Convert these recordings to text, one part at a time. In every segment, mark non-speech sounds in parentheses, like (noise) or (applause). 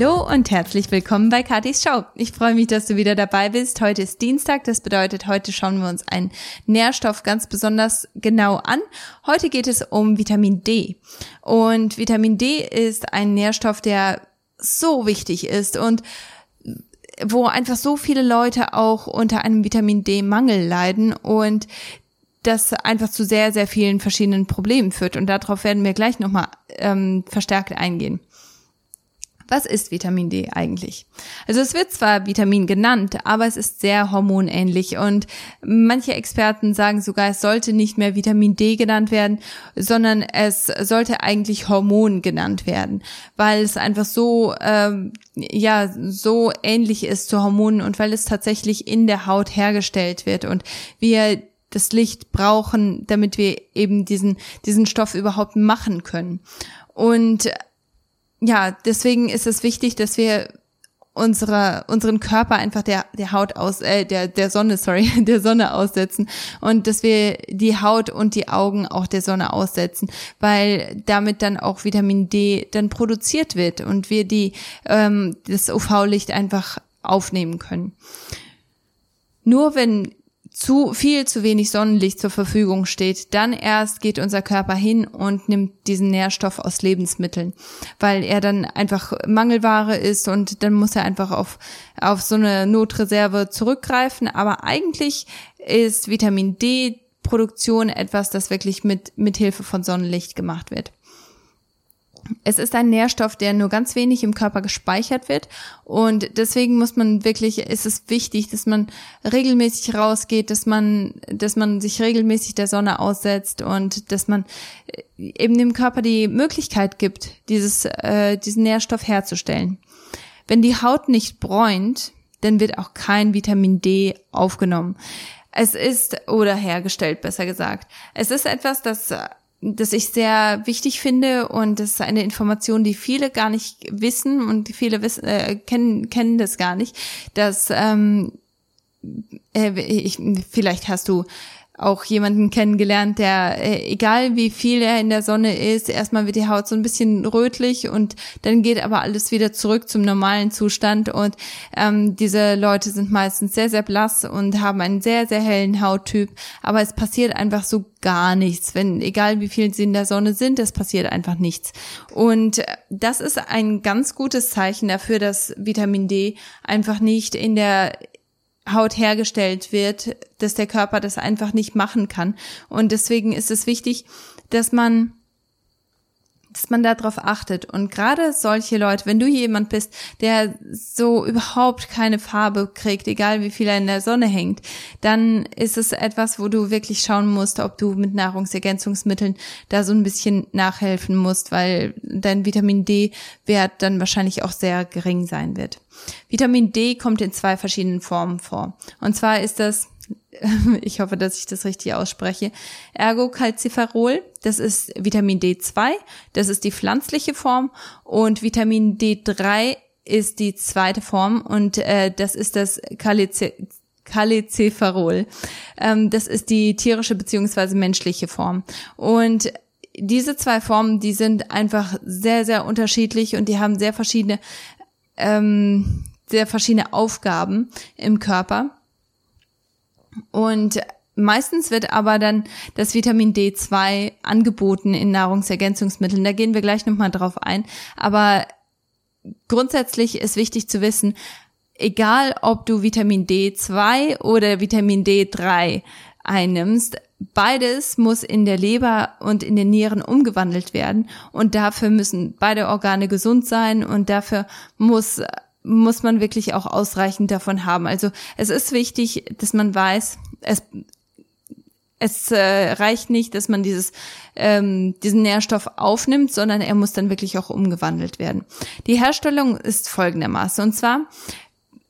Hallo und herzlich willkommen bei Katis Show. Ich freue mich, dass du wieder dabei bist. Heute ist Dienstag, das bedeutet, heute schauen wir uns einen Nährstoff ganz besonders genau an. Heute geht es um Vitamin D. Und Vitamin D ist ein Nährstoff, der so wichtig ist und wo einfach so viele Leute auch unter einem Vitamin D-Mangel leiden und das einfach zu sehr, sehr vielen verschiedenen Problemen führt. Und darauf werden wir gleich nochmal ähm, verstärkt eingehen. Was ist Vitamin D eigentlich? Also es wird zwar Vitamin genannt, aber es ist sehr hormonähnlich und manche Experten sagen sogar, es sollte nicht mehr Vitamin D genannt werden, sondern es sollte eigentlich Hormon genannt werden, weil es einfach so ähm, ja so ähnlich ist zu Hormonen und weil es tatsächlich in der Haut hergestellt wird und wir das Licht brauchen, damit wir eben diesen diesen Stoff überhaupt machen können. Und ja, deswegen ist es wichtig, dass wir unsere, unseren Körper einfach der, der Haut aus, äh, der, der Sonne, sorry, (laughs) der Sonne aussetzen und dass wir die Haut und die Augen auch der Sonne aussetzen, weil damit dann auch Vitamin D dann produziert wird und wir die, ähm, das UV-Licht einfach aufnehmen können. Nur wenn zu viel zu wenig Sonnenlicht zur Verfügung steht, dann erst geht unser Körper hin und nimmt diesen Nährstoff aus Lebensmitteln, weil er dann einfach Mangelware ist und dann muss er einfach auf, auf so eine Notreserve zurückgreifen. Aber eigentlich ist Vitamin D Produktion etwas, das wirklich mit, mit Hilfe von Sonnenlicht gemacht wird. Es ist ein Nährstoff, der nur ganz wenig im Körper gespeichert wird und deswegen muss man wirklich, ist es wichtig, dass man regelmäßig rausgeht, dass man, dass man sich regelmäßig der Sonne aussetzt und dass man äh, eben dem Körper die Möglichkeit gibt, dieses, äh, diesen Nährstoff herzustellen. Wenn die Haut nicht bräunt, dann wird auch kein Vitamin D aufgenommen. Es ist, oder hergestellt, besser gesagt. Es ist etwas, das das ich sehr wichtig finde und das ist eine Information, die viele gar nicht wissen und viele wissen, äh, kennen, kennen das gar nicht, dass ähm, äh, ich, vielleicht hast du auch jemanden kennengelernt, der, äh, egal wie viel er in der Sonne ist, erstmal wird die Haut so ein bisschen rötlich und dann geht aber alles wieder zurück zum normalen Zustand. Und ähm, diese Leute sind meistens sehr, sehr blass und haben einen sehr, sehr hellen Hauttyp. Aber es passiert einfach so gar nichts. Wenn, egal wie viel sie in der Sonne sind, es passiert einfach nichts. Und das ist ein ganz gutes Zeichen dafür, dass Vitamin D einfach nicht in der Haut hergestellt wird, dass der Körper das einfach nicht machen kann. Und deswegen ist es wichtig, dass man dass man darauf achtet. Und gerade solche Leute, wenn du jemand bist, der so überhaupt keine Farbe kriegt, egal wie viel er in der Sonne hängt, dann ist es etwas, wo du wirklich schauen musst, ob du mit Nahrungsergänzungsmitteln da so ein bisschen nachhelfen musst, weil dein Vitamin D-Wert dann wahrscheinlich auch sehr gering sein wird. Vitamin D kommt in zwei verschiedenen Formen vor. Und zwar ist das (laughs) ich hoffe, dass ich das richtig ausspreche, Ergocalciferol, das ist Vitamin D2, das ist die pflanzliche Form und Vitamin D3 ist die zweite Form und äh, das ist das Calciferol. Ähm, das ist die tierische beziehungsweise menschliche Form. Und diese zwei Formen, die sind einfach sehr, sehr unterschiedlich und die haben sehr verschiedene, ähm, sehr verschiedene Aufgaben im Körper. Und meistens wird aber dann das Vitamin D2 angeboten in Nahrungsergänzungsmitteln. Da gehen wir gleich nochmal drauf ein. Aber grundsätzlich ist wichtig zu wissen, egal ob du Vitamin D2 oder Vitamin D3 einnimmst, beides muss in der Leber und in den Nieren umgewandelt werden und dafür müssen beide Organe gesund sein und dafür muss muss man wirklich auch ausreichend davon haben. Also es ist wichtig, dass man weiß, es es äh, reicht nicht, dass man dieses ähm, diesen Nährstoff aufnimmt, sondern er muss dann wirklich auch umgewandelt werden. Die Herstellung ist folgendermaßen und zwar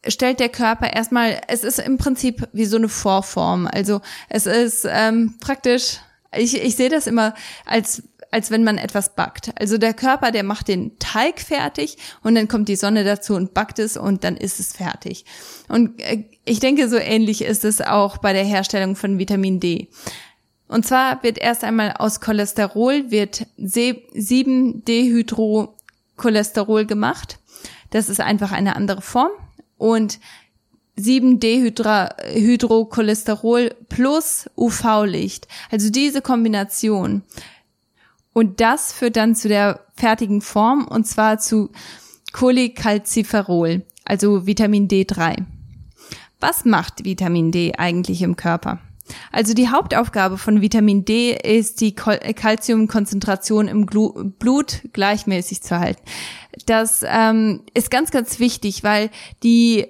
stellt der Körper erstmal, es ist im Prinzip wie so eine Vorform. Also es ist ähm, praktisch, ich, ich sehe das immer als als wenn man etwas backt. Also der Körper, der macht den Teig fertig und dann kommt die Sonne dazu und backt es und dann ist es fertig. Und äh, ich denke, so ähnlich ist es auch bei der Herstellung von Vitamin D. Und zwar wird erst einmal aus Cholesterol wird 7-Dehydro Cholesterol gemacht. Das ist einfach eine andere Form. Und 7-Dehydrocholesterol plus UV-Licht. Also diese Kombination. Und das führt dann zu der fertigen Form und zwar zu Cholecalciferol, also Vitamin D3. Was macht Vitamin D eigentlich im Körper? Also die Hauptaufgabe von Vitamin D ist die Calciumkonzentration im Blut gleichmäßig zu halten. Das ähm, ist ganz, ganz wichtig, weil die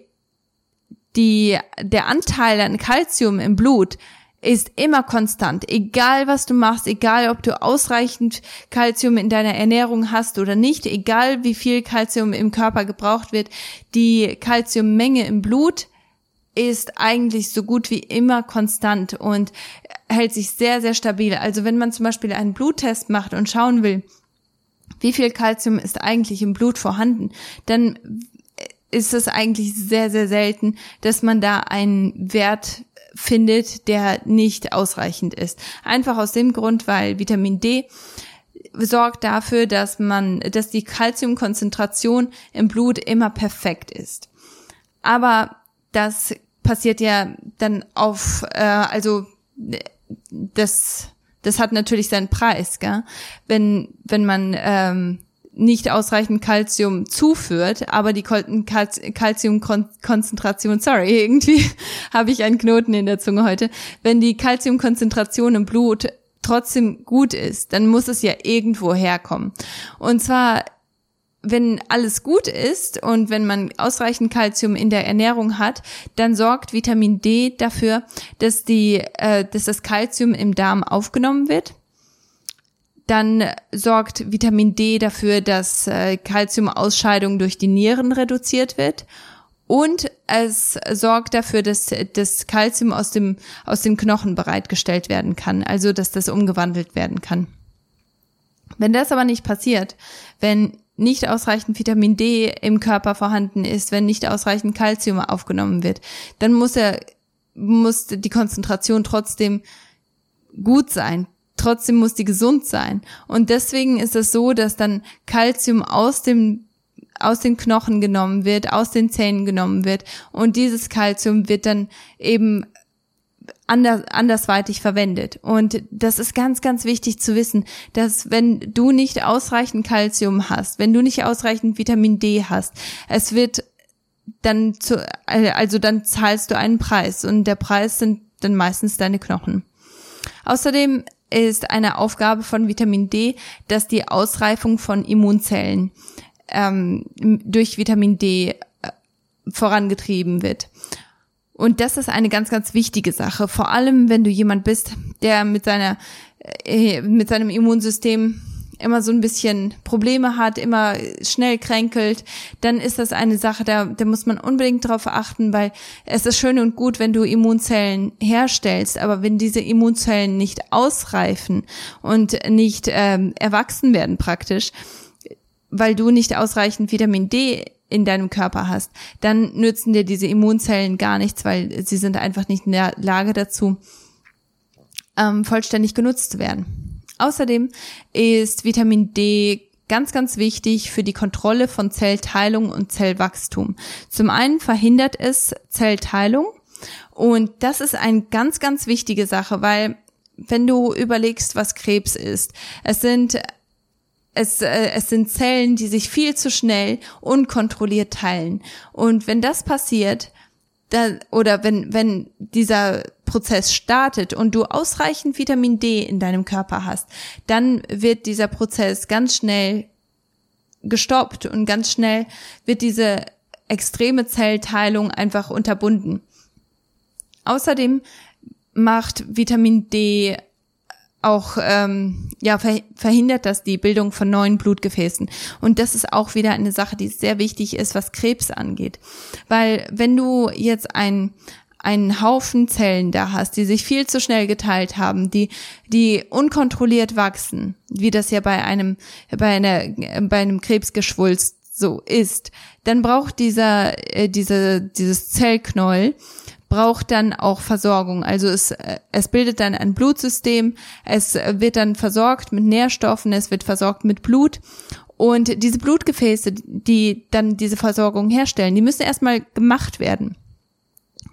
die, der Anteil an Kalzium im Blut ist immer konstant. Egal was du machst, egal ob du ausreichend Kalzium in deiner Ernährung hast oder nicht, egal wie viel Kalzium im Körper gebraucht wird, die Kalziummenge im Blut ist eigentlich so gut wie immer konstant und hält sich sehr, sehr stabil. Also wenn man zum Beispiel einen Bluttest macht und schauen will, wie viel Kalzium ist eigentlich im Blut vorhanden, dann ist es eigentlich sehr, sehr selten, dass man da einen Wert findet, der nicht ausreichend ist. Einfach aus dem Grund, weil Vitamin D sorgt dafür, dass man, dass die Kalziumkonzentration im Blut immer perfekt ist. Aber das passiert ja dann auf, äh, also das, das hat natürlich seinen Preis, gell? Wenn wenn man ähm, nicht ausreichend Kalzium zuführt, aber die Kalziumkonzentration, sorry, (laughs) irgendwie habe ich einen Knoten in der Zunge heute. Wenn die Kalziumkonzentration im Blut trotzdem gut ist, dann muss es ja irgendwo herkommen. Und zwar wenn alles gut ist und wenn man ausreichend Kalzium in der Ernährung hat, dann sorgt Vitamin D dafür, dass die, äh, dass das Kalzium im Darm aufgenommen wird dann sorgt Vitamin D dafür, dass äh, Calciumausscheidung durch die Nieren reduziert wird. Und es sorgt dafür, dass das Calcium aus dem, aus dem Knochen bereitgestellt werden kann, also dass das umgewandelt werden kann. Wenn das aber nicht passiert, wenn nicht ausreichend Vitamin D im Körper vorhanden ist, wenn nicht ausreichend Calcium aufgenommen wird, dann muss er, muss die Konzentration trotzdem gut sein trotzdem muss die gesund sein. Und deswegen ist es so, dass dann Kalzium aus dem aus den Knochen genommen wird, aus den Zähnen genommen wird und dieses Kalzium wird dann eben anders, andersweitig verwendet. Und das ist ganz, ganz wichtig zu wissen, dass wenn du nicht ausreichend Kalzium hast, wenn du nicht ausreichend Vitamin D hast, es wird dann zu, also dann zahlst du einen Preis und der Preis sind dann meistens deine Knochen. Außerdem ist eine Aufgabe von Vitamin D, dass die Ausreifung von Immunzellen ähm, durch Vitamin D äh, vorangetrieben wird. Und das ist eine ganz, ganz wichtige Sache. Vor allem, wenn du jemand bist, der mit seiner, äh, mit seinem Immunsystem immer so ein bisschen Probleme hat, immer schnell kränkelt, dann ist das eine Sache, da, da muss man unbedingt darauf achten, weil es ist schön und gut, wenn du Immunzellen herstellst, aber wenn diese Immunzellen nicht ausreifen und nicht ähm, erwachsen werden praktisch, weil du nicht ausreichend Vitamin D in deinem Körper hast, dann nützen dir diese Immunzellen gar nichts, weil sie sind einfach nicht in der Lage dazu, ähm, vollständig genutzt zu werden. Außerdem ist Vitamin D ganz, ganz wichtig für die Kontrolle von Zellteilung und Zellwachstum. Zum einen verhindert es Zellteilung und das ist eine ganz, ganz wichtige Sache, weil wenn du überlegst, was Krebs ist, es sind es, äh, es sind Zellen, die sich viel zu schnell unkontrolliert teilen. Und wenn das passiert, da, oder wenn, wenn dieser Prozess startet und du ausreichend Vitamin D in deinem Körper hast, dann wird dieser Prozess ganz schnell gestoppt und ganz schnell wird diese extreme Zellteilung einfach unterbunden. Außerdem macht Vitamin D auch ähm, ja verhindert das die Bildung von neuen Blutgefäßen. Und das ist auch wieder eine Sache, die sehr wichtig ist, was Krebs angeht, weil wenn du jetzt ein einen Haufen Zellen da hast, die sich viel zu schnell geteilt haben, die, die unkontrolliert wachsen, wie das ja bei einem, bei einer, bei einem Krebsgeschwulst so ist, dann braucht dieser, äh, diese, dieses Zellknäuel braucht dann auch Versorgung. Also es, es bildet dann ein Blutsystem, es wird dann versorgt mit Nährstoffen, es wird versorgt mit Blut Und diese Blutgefäße, die dann diese Versorgung herstellen, die müssen erstmal gemacht werden.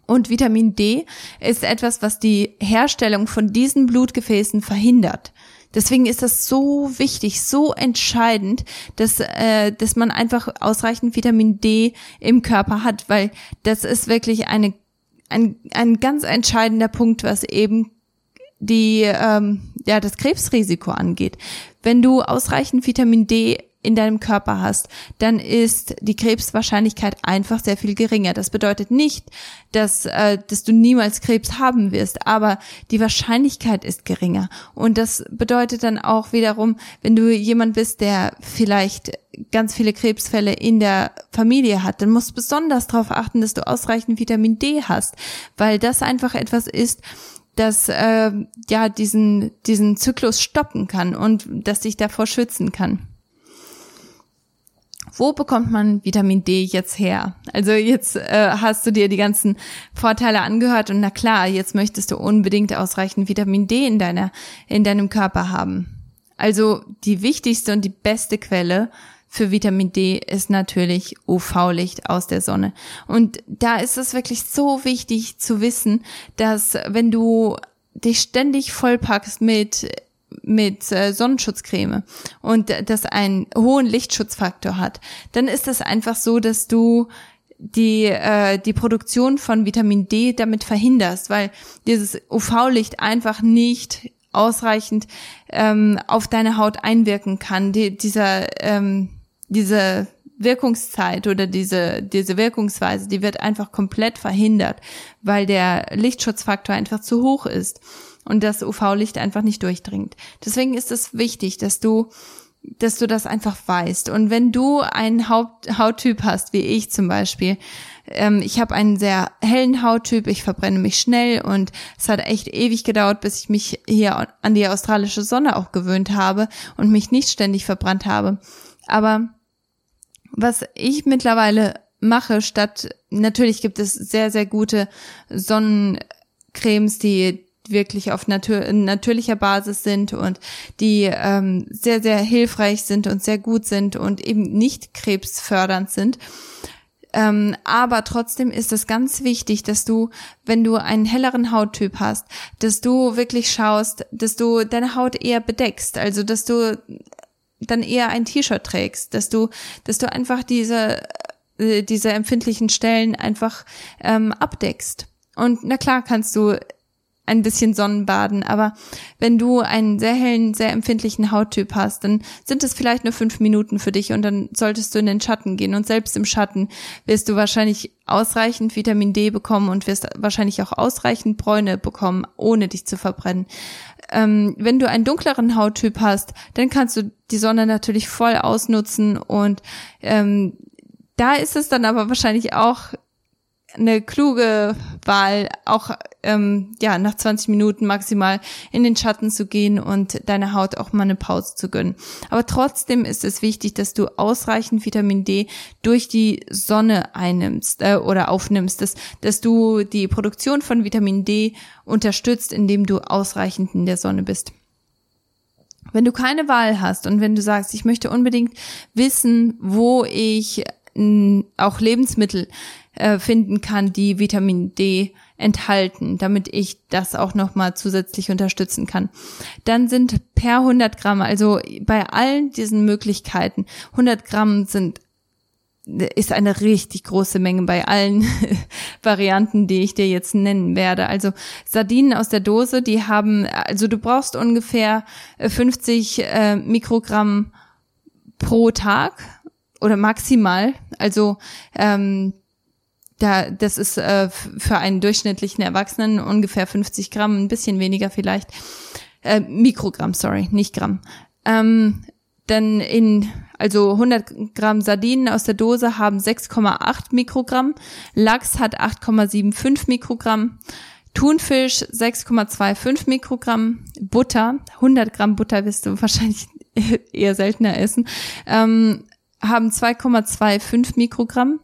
Und Vitamin D ist etwas, was die Herstellung von diesen Blutgefäßen verhindert. Deswegen ist das so wichtig, so entscheidend, dass, äh, dass man einfach ausreichend Vitamin D im Körper hat, weil das ist wirklich eine, ein, ein ganz entscheidender Punkt, was eben die ähm, ja das Krebsrisiko angeht. Wenn du ausreichend Vitamin D in deinem Körper hast, dann ist die Krebswahrscheinlichkeit einfach sehr viel geringer. Das bedeutet nicht, dass, äh, dass du niemals Krebs haben wirst, aber die Wahrscheinlichkeit ist geringer. Und das bedeutet dann auch wiederum, wenn du jemand bist, der vielleicht ganz viele Krebsfälle in der Familie hat, dann musst du besonders darauf achten, dass du ausreichend Vitamin D hast, weil das einfach etwas ist, das äh, ja diesen diesen Zyklus stoppen kann und das dich davor schützen kann wo bekommt man Vitamin D jetzt her? Also jetzt äh, hast du dir die ganzen Vorteile angehört und na klar, jetzt möchtest du unbedingt ausreichend Vitamin D in deiner in deinem Körper haben. Also die wichtigste und die beste Quelle für Vitamin D ist natürlich UV-Licht aus der Sonne. Und da ist es wirklich so wichtig zu wissen, dass wenn du dich ständig vollpackst mit mit äh, Sonnenschutzcreme und das einen hohen Lichtschutzfaktor hat, dann ist es einfach so, dass du die äh, die Produktion von Vitamin D damit verhinderst, weil dieses UV-Licht einfach nicht ausreichend ähm, auf deine Haut einwirken kann. Die, dieser ähm, diese Wirkungszeit oder diese diese Wirkungsweise, die wird einfach komplett verhindert, weil der Lichtschutzfaktor einfach zu hoch ist und das UV-Licht einfach nicht durchdringt. Deswegen ist es wichtig, dass du dass du das einfach weißt. Und wenn du einen Haut Hauttyp hast, wie ich zum Beispiel, ähm, ich habe einen sehr hellen Hauttyp, ich verbrenne mich schnell und es hat echt ewig gedauert, bis ich mich hier an die australische Sonne auch gewöhnt habe und mich nicht ständig verbrannt habe. Aber was ich mittlerweile mache, statt natürlich gibt es sehr, sehr gute Sonnencremes, die wirklich auf natür natürlicher Basis sind und die ähm, sehr, sehr hilfreich sind und sehr gut sind und eben nicht krebsfördernd sind. Ähm, aber trotzdem ist es ganz wichtig, dass du, wenn du einen helleren Hauttyp hast, dass du wirklich schaust, dass du deine Haut eher bedeckst, also dass du dann eher ein T-Shirt trägst, dass du, dass du einfach diese, äh, diese empfindlichen Stellen einfach ähm, abdeckst. Und na klar kannst du ein bisschen Sonnenbaden. Aber wenn du einen sehr hellen, sehr empfindlichen Hauttyp hast, dann sind es vielleicht nur fünf Minuten für dich und dann solltest du in den Schatten gehen. Und selbst im Schatten wirst du wahrscheinlich ausreichend Vitamin D bekommen und wirst wahrscheinlich auch ausreichend Bräune bekommen, ohne dich zu verbrennen. Ähm, wenn du einen dunkleren Hauttyp hast, dann kannst du die Sonne natürlich voll ausnutzen und ähm, da ist es dann aber wahrscheinlich auch eine kluge Wahl, auch ähm, ja nach 20 Minuten maximal in den Schatten zu gehen und deiner Haut auch mal eine Pause zu gönnen. Aber trotzdem ist es wichtig, dass du ausreichend Vitamin D durch die Sonne einnimmst äh, oder aufnimmst, dass, dass du die Produktion von Vitamin D unterstützt, indem du ausreichend in der Sonne bist. Wenn du keine Wahl hast und wenn du sagst, ich möchte unbedingt wissen, wo ich auch Lebensmittel äh, finden kann, die Vitamin D enthalten, damit ich das auch nochmal zusätzlich unterstützen kann. Dann sind per 100 Gramm, also bei allen diesen Möglichkeiten, 100 Gramm sind ist eine richtig große Menge bei allen (laughs) Varianten, die ich dir jetzt nennen werde. Also Sardinen aus der Dose, die haben, also du brauchst ungefähr 50 äh, Mikrogramm pro Tag oder maximal. Also ähm, da, das ist äh, für einen durchschnittlichen Erwachsenen ungefähr 50 Gramm, ein bisschen weniger vielleicht. Äh, Mikrogramm, sorry, nicht Gramm. Ähm, dann in, also 100 Gramm Sardinen aus der Dose haben 6,8 Mikrogramm, Lachs hat 8,75 Mikrogramm, Thunfisch 6,25 Mikrogramm, Butter, 100 Gramm Butter wirst du (laughs) wahrscheinlich eher seltener essen, ähm, haben 2,25 Mikrogramm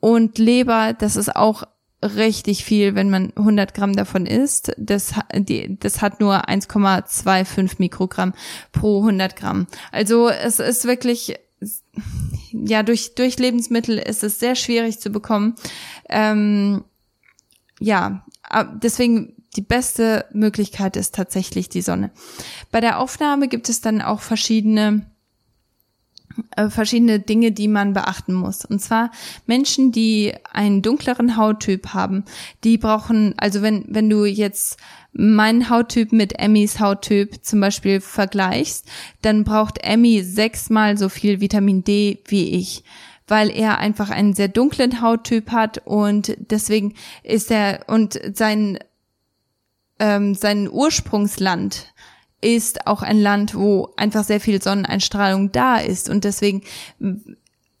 und Leber, das ist auch richtig viel, wenn man 100 Gramm davon isst. Das, die, das hat nur 1,25 Mikrogramm pro 100 Gramm. Also es ist wirklich, ja, durch, durch Lebensmittel ist es sehr schwierig zu bekommen. Ähm, ja, deswegen die beste Möglichkeit ist tatsächlich die Sonne. Bei der Aufnahme gibt es dann auch verschiedene verschiedene Dinge, die man beachten muss. Und zwar Menschen, die einen dunkleren Hauttyp haben, die brauchen, also wenn, wenn du jetzt meinen Hauttyp mit Emmys Hauttyp zum Beispiel vergleichst, dann braucht Emmy sechsmal so viel Vitamin D wie ich weil er einfach einen sehr dunklen Hauttyp hat und deswegen ist er und sein ähm, sein Ursprungsland ist auch ein Land, wo einfach sehr viel Sonneneinstrahlung da ist und deswegen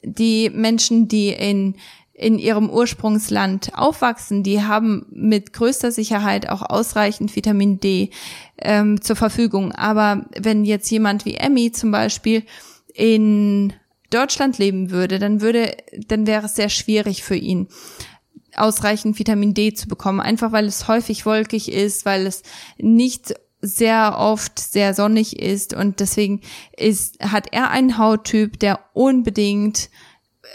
die Menschen, die in in ihrem Ursprungsland aufwachsen, die haben mit größter Sicherheit auch ausreichend Vitamin D ähm, zur Verfügung. Aber wenn jetzt jemand wie Emmy zum Beispiel in Deutschland leben würde, dann würde, dann wäre es sehr schwierig für ihn ausreichend Vitamin D zu bekommen, einfach weil es häufig wolkig ist, weil es nicht sehr oft sehr sonnig ist und deswegen ist, hat er einen Hauttyp, der unbedingt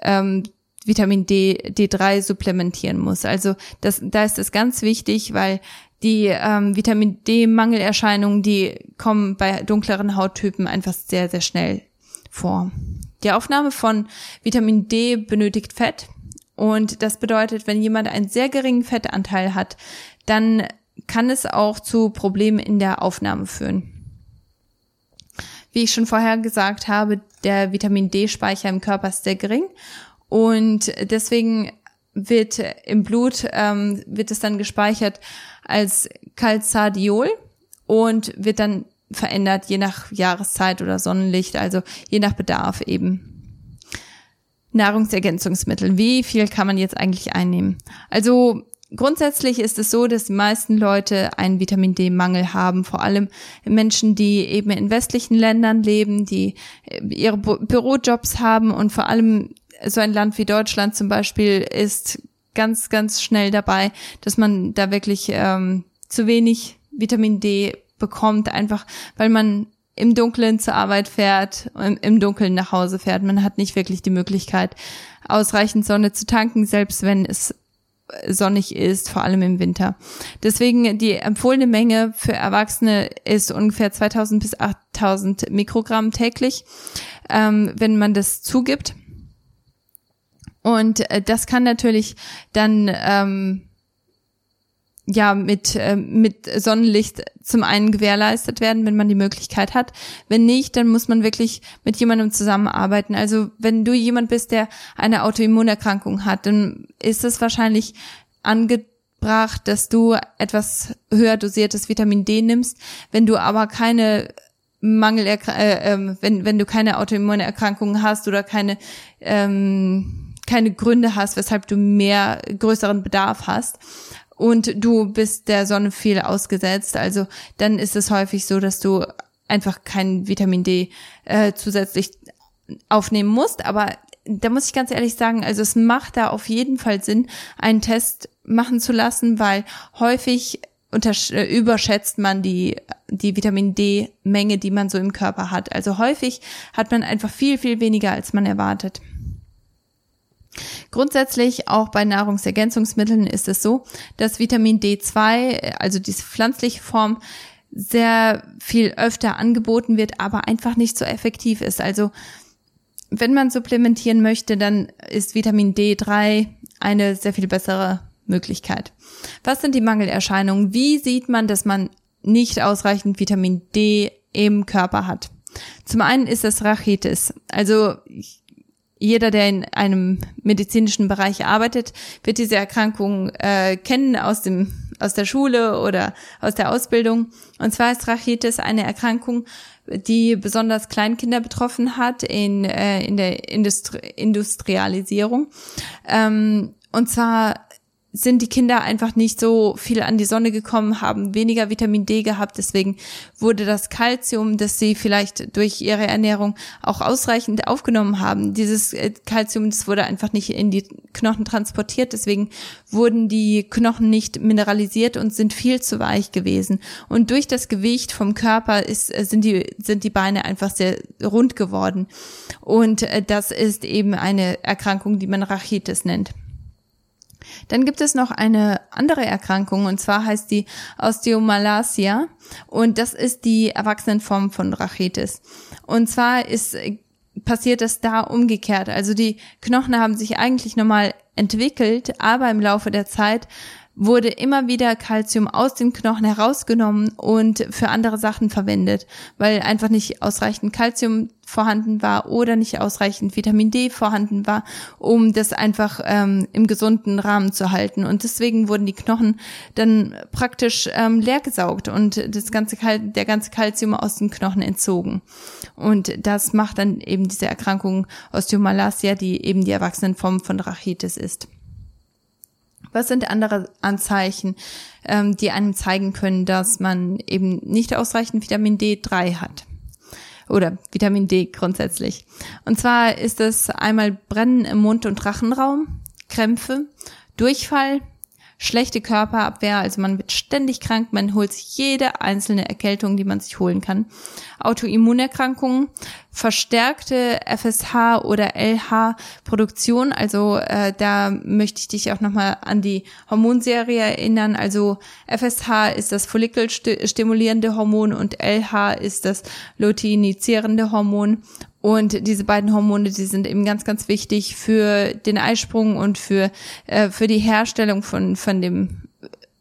ähm, Vitamin D, D3 supplementieren muss. Also das, da ist es ganz wichtig, weil die ähm, Vitamin D-Mangelerscheinungen, die kommen bei dunkleren Hauttypen einfach sehr, sehr schnell vor. Die Aufnahme von Vitamin D benötigt Fett. Und das bedeutet, wenn jemand einen sehr geringen Fettanteil hat, dann kann es auch zu Problemen in der Aufnahme führen. Wie ich schon vorher gesagt habe, der Vitamin D-Speicher im Körper ist sehr gering und deswegen wird im Blut ähm, wird es dann gespeichert als Calzadiol und wird dann verändert je nach Jahreszeit oder Sonnenlicht, also je nach Bedarf eben. Nahrungsergänzungsmittel. Wie viel kann man jetzt eigentlich einnehmen? Also Grundsätzlich ist es so, dass die meisten Leute einen Vitamin D-Mangel haben, vor allem Menschen, die eben in westlichen Ländern leben, die äh, ihre Bürojobs haben und vor allem so ein Land wie Deutschland zum Beispiel ist ganz, ganz schnell dabei, dass man da wirklich ähm, zu wenig Vitamin D bekommt, einfach weil man im Dunkeln zur Arbeit fährt, im Dunkeln nach Hause fährt. Man hat nicht wirklich die Möglichkeit, ausreichend Sonne zu tanken, selbst wenn es sonnig ist, vor allem im Winter. Deswegen die empfohlene Menge für Erwachsene ist ungefähr 2000 bis 8000 Mikrogramm täglich, ähm, wenn man das zugibt. Und äh, das kann natürlich dann ähm, ja mit äh, mit Sonnenlicht zum einen gewährleistet werden, wenn man die Möglichkeit hat. Wenn nicht, dann muss man wirklich mit jemandem zusammenarbeiten. Also wenn du jemand bist, der eine Autoimmunerkrankung hat, dann ist es wahrscheinlich angebracht, dass du etwas höher dosiertes Vitamin D nimmst. Wenn du aber keine Mangel, äh, äh, wenn wenn du keine Autoimmunerkrankungen hast oder keine ähm, keine Gründe hast, weshalb du mehr größeren Bedarf hast, und du bist der Sonne viel ausgesetzt. Also dann ist es häufig so, dass du einfach kein Vitamin D äh, zusätzlich aufnehmen musst. Aber da muss ich ganz ehrlich sagen, also es macht da auf jeden Fall Sinn, einen Test machen zu lassen, weil häufig äh, überschätzt man die, die Vitamin D-Menge, die man so im Körper hat. Also häufig hat man einfach viel, viel weniger, als man erwartet. Grundsätzlich auch bei Nahrungsergänzungsmitteln ist es so, dass Vitamin D2, also diese pflanzliche Form, sehr viel öfter angeboten wird, aber einfach nicht so effektiv ist. Also wenn man supplementieren möchte, dann ist Vitamin D3 eine sehr viel bessere Möglichkeit. Was sind die Mangelerscheinungen? Wie sieht man, dass man nicht ausreichend Vitamin D im Körper hat? Zum einen ist es Rachitis. Also jeder, der in einem medizinischen Bereich arbeitet, wird diese Erkrankung äh, kennen aus dem aus der Schule oder aus der Ausbildung. Und zwar ist Rachitis eine Erkrankung, die besonders Kleinkinder betroffen hat in in der Industri Industrialisierung. Ähm, und zwar sind die Kinder einfach nicht so viel an die Sonne gekommen, haben weniger Vitamin D gehabt. Deswegen wurde das Kalzium, das sie vielleicht durch ihre Ernährung auch ausreichend aufgenommen haben, dieses Kalzium, äh, das wurde einfach nicht in die Knochen transportiert. Deswegen wurden die Knochen nicht mineralisiert und sind viel zu weich gewesen. Und durch das Gewicht vom Körper ist, äh, sind die, sind die Beine einfach sehr rund geworden. Und äh, das ist eben eine Erkrankung, die man Rachitis nennt. Dann gibt es noch eine andere Erkrankung und zwar heißt die Osteomalacia und das ist die Erwachsenenform von Rachitis. Und zwar ist passiert das da umgekehrt. Also die Knochen haben sich eigentlich normal entwickelt, aber im Laufe der Zeit wurde immer wieder Kalzium aus den Knochen herausgenommen und für andere Sachen verwendet, weil einfach nicht ausreichend Kalzium vorhanden war oder nicht ausreichend Vitamin D vorhanden war, um das einfach ähm, im gesunden Rahmen zu halten. Und deswegen wurden die Knochen dann praktisch ähm, leergesaugt und das ganze Kal der ganze Kalzium aus den Knochen entzogen. Und das macht dann eben diese Erkrankung Osteomalacia, die eben die Erwachsenenform von Rachitis ist. Was sind andere Anzeichen, ähm, die einem zeigen können, dass man eben nicht ausreichend Vitamin D3 hat? Oder Vitamin D grundsätzlich. Und zwar ist es einmal Brennen im Mund- und Rachenraum, Krämpfe, Durchfall, schlechte Körperabwehr, also man wird ständig krank, man holt sich jede einzelne Erkältung, die man sich holen kann. Autoimmunerkrankungen, verstärkte FSH oder LH-Produktion, also äh, da möchte ich dich auch nochmal an die Hormonserie erinnern. Also FSH ist das follikelstimulierende Hormon und LH ist das luteinizierende Hormon. Und diese beiden Hormone, die sind eben ganz, ganz wichtig für den Eisprung und für, äh, für die Herstellung von, von dem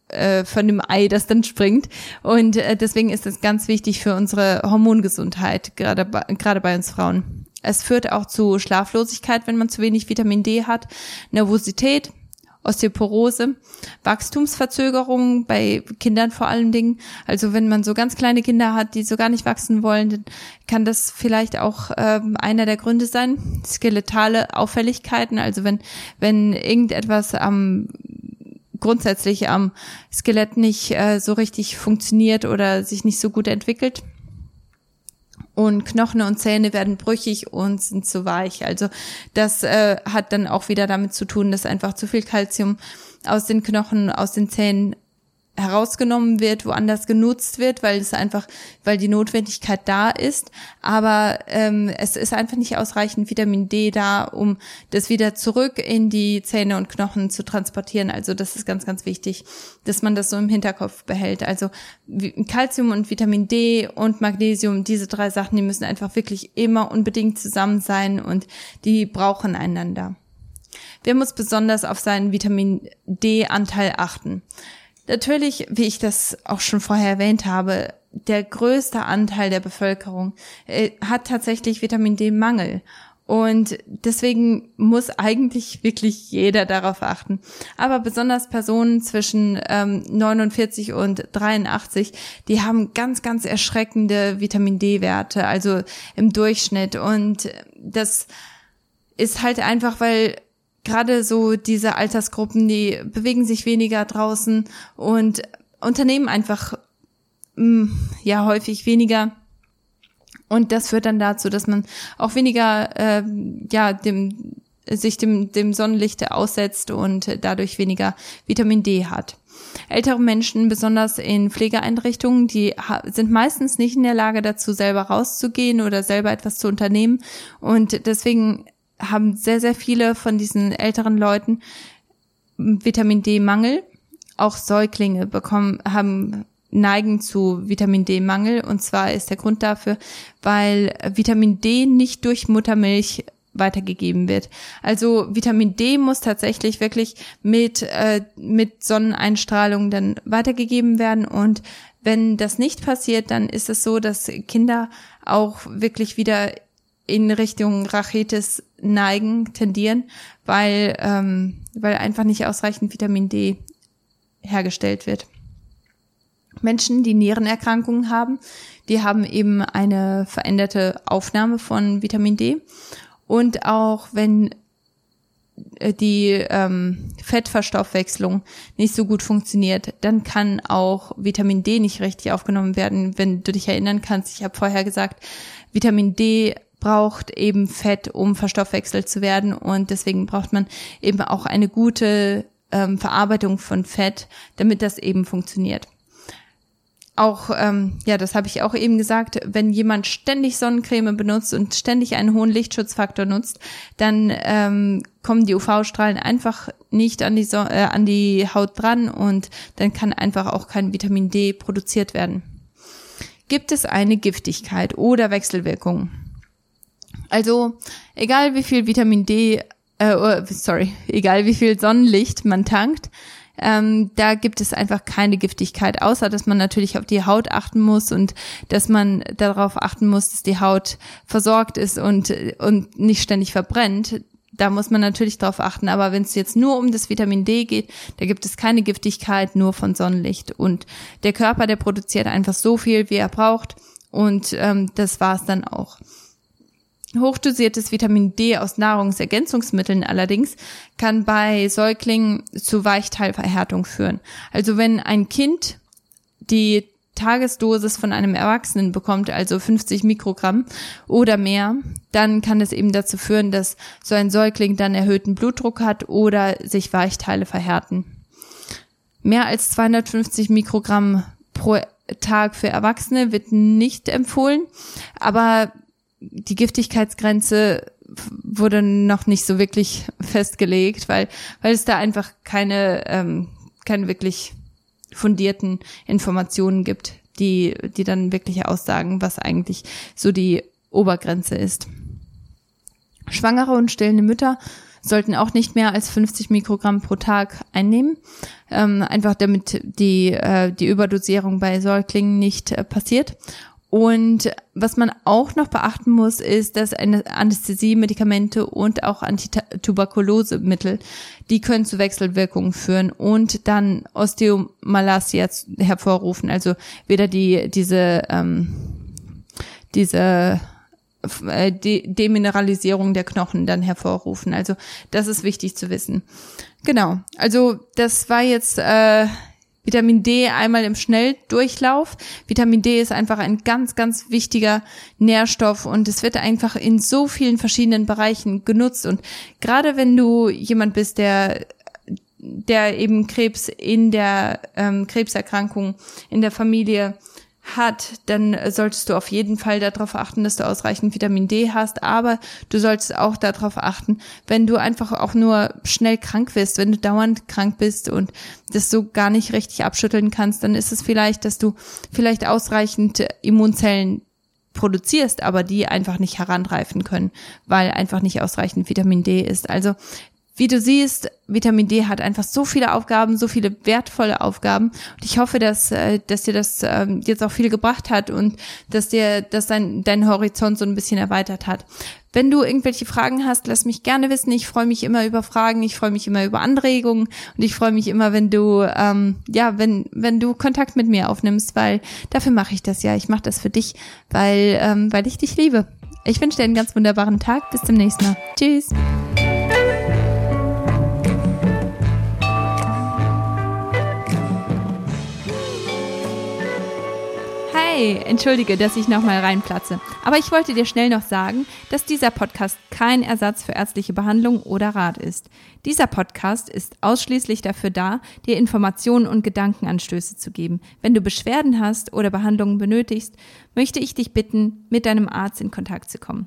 äh, von dem Ei, das dann springt. Und äh, deswegen ist es ganz wichtig für unsere Hormongesundheit, gerade bei, gerade bei uns Frauen. Es führt auch zu Schlaflosigkeit, wenn man zu wenig Vitamin D hat, Nervosität, Osteoporose, Wachstumsverzögerungen bei Kindern vor allen Dingen. Also wenn man so ganz kleine Kinder hat, die so gar nicht wachsen wollen, dann kann das vielleicht auch ähm, einer der Gründe sein. Skeletale Auffälligkeiten, also wenn wenn irgendetwas am grundsätzlich am Skelett nicht äh, so richtig funktioniert oder sich nicht so gut entwickelt und Knochen und Zähne werden brüchig und sind zu weich. Also das äh, hat dann auch wieder damit zu tun, dass einfach zu viel Kalzium aus den Knochen, aus den Zähnen herausgenommen wird, woanders genutzt wird, weil es einfach, weil die Notwendigkeit da ist. Aber ähm, es ist einfach nicht ausreichend Vitamin D da, um das wieder zurück in die Zähne und Knochen zu transportieren. Also das ist ganz, ganz wichtig, dass man das so im Hinterkopf behält. Also Calcium und Vitamin D und Magnesium, diese drei Sachen, die müssen einfach wirklich immer unbedingt zusammen sein und die brauchen einander. Wer muss besonders auf seinen Vitamin D-Anteil achten? Natürlich, wie ich das auch schon vorher erwähnt habe, der größte Anteil der Bevölkerung äh, hat tatsächlich Vitamin D-Mangel. Und deswegen muss eigentlich (laughs) wirklich jeder darauf achten. Aber besonders Personen zwischen ähm, 49 und 83, die haben ganz, ganz erschreckende Vitamin D-Werte, also im Durchschnitt. Und das ist halt einfach, weil gerade so diese Altersgruppen, die bewegen sich weniger draußen und unternehmen einfach mm, ja häufig weniger. Und das führt dann dazu, dass man auch weniger äh, ja dem sich dem, dem Sonnenlicht aussetzt und dadurch weniger Vitamin D hat. Ältere Menschen, besonders in Pflegeeinrichtungen, die sind meistens nicht in der Lage dazu, selber rauszugehen oder selber etwas zu unternehmen. Und deswegen haben sehr, sehr viele von diesen älteren Leuten Vitamin D-Mangel. Auch Säuglinge bekommen, haben neigen zu Vitamin D-Mangel. Und zwar ist der Grund dafür, weil Vitamin D nicht durch Muttermilch weitergegeben wird. Also Vitamin D muss tatsächlich wirklich mit, äh, mit Sonneneinstrahlung dann weitergegeben werden. Und wenn das nicht passiert, dann ist es so, dass Kinder auch wirklich wieder in Richtung Rachitis neigen, tendieren, weil, ähm, weil einfach nicht ausreichend Vitamin D hergestellt wird. Menschen, die Nierenerkrankungen haben, die haben eben eine veränderte Aufnahme von Vitamin D. Und auch wenn äh, die ähm, Fettverstoffwechslung nicht so gut funktioniert, dann kann auch Vitamin D nicht richtig aufgenommen werden. Wenn du dich erinnern kannst, ich habe vorher gesagt, Vitamin D braucht eben Fett, um verstoffwechselt zu werden und deswegen braucht man eben auch eine gute ähm, Verarbeitung von Fett, damit das eben funktioniert auch, ähm, ja, das habe ich auch eben gesagt, wenn jemand ständig Sonnencreme benutzt und ständig einen hohen Lichtschutzfaktor nutzt, dann ähm, kommen die UV-Strahlen einfach nicht an die, so äh, an die Haut dran und dann kann einfach auch kein Vitamin D produziert werden. Gibt es eine Giftigkeit oder Wechselwirkung? Also, egal wie viel Vitamin D, äh, oh, sorry, egal wie viel Sonnenlicht man tankt, ähm, da gibt es einfach keine Giftigkeit, außer dass man natürlich auf die Haut achten muss und dass man darauf achten muss, dass die Haut versorgt ist und, und nicht ständig verbrennt. Da muss man natürlich drauf achten. Aber wenn es jetzt nur um das Vitamin D geht, da gibt es keine Giftigkeit, nur von Sonnenlicht. Und der Körper, der produziert einfach so viel, wie er braucht. Und ähm, das war's dann auch. Hochdosiertes Vitamin D aus Nahrungsergänzungsmitteln allerdings kann bei Säuglingen zu Weichteilverhärtung führen. Also wenn ein Kind die Tagesdosis von einem Erwachsenen bekommt, also 50 Mikrogramm oder mehr, dann kann es eben dazu führen, dass so ein Säugling dann erhöhten Blutdruck hat oder sich Weichteile verhärten. Mehr als 250 Mikrogramm pro Tag für Erwachsene wird nicht empfohlen, aber die Giftigkeitsgrenze wurde noch nicht so wirklich festgelegt, weil, weil es da einfach keine, ähm, keine wirklich fundierten Informationen gibt, die, die dann wirklich aussagen, was eigentlich so die Obergrenze ist. Schwangere und stillende Mütter sollten auch nicht mehr als 50 Mikrogramm pro Tag einnehmen, ähm, einfach damit die, äh, die Überdosierung bei Säuglingen nicht äh, passiert. Und was man auch noch beachten muss, ist, dass Anästhesie-Medikamente und auch Antituberkulosemittel, die können zu Wechselwirkungen führen und dann Osteomalacia hervorrufen. Also weder die diese ähm, diese äh, De Demineralisierung der Knochen dann hervorrufen. Also das ist wichtig zu wissen. Genau. Also das war jetzt äh, Vitamin D einmal im Schnelldurchlauf. Vitamin D ist einfach ein ganz, ganz wichtiger Nährstoff und es wird einfach in so vielen verschiedenen Bereichen genutzt. Und gerade wenn du jemand bist, der der eben Krebs in der ähm, Krebserkrankung in der Familie hat, dann solltest du auf jeden Fall darauf achten, dass du ausreichend Vitamin D hast, aber du solltest auch darauf achten, wenn du einfach auch nur schnell krank wirst, wenn du dauernd krank bist und das so gar nicht richtig abschütteln kannst, dann ist es vielleicht, dass du vielleicht ausreichend Immunzellen produzierst, aber die einfach nicht heranreifen können, weil einfach nicht ausreichend Vitamin D ist. Also wie du siehst, Vitamin D hat einfach so viele Aufgaben, so viele wertvolle Aufgaben. Und ich hoffe, dass, äh, dass dir das ähm, jetzt auch viel gebracht hat und dass dir dass dein, dein Horizont so ein bisschen erweitert hat. Wenn du irgendwelche Fragen hast, lass mich gerne wissen. Ich freue mich immer über Fragen, ich freue mich immer über Anregungen und ich freue mich immer, wenn du ähm, ja, wenn wenn du Kontakt mit mir aufnimmst, weil dafür mache ich das ja. Ich mache das für dich, weil ähm, weil ich dich liebe. Ich wünsche dir einen ganz wunderbaren Tag. Bis zum nächsten Mal. Tschüss. Hey, entschuldige, dass ich nochmal reinplatze. Aber ich wollte dir schnell noch sagen, dass dieser Podcast kein Ersatz für ärztliche Behandlung oder Rat ist. Dieser Podcast ist ausschließlich dafür da, dir Informationen und Gedankenanstöße zu geben. Wenn du Beschwerden hast oder Behandlungen benötigst, möchte ich dich bitten, mit deinem Arzt in Kontakt zu kommen.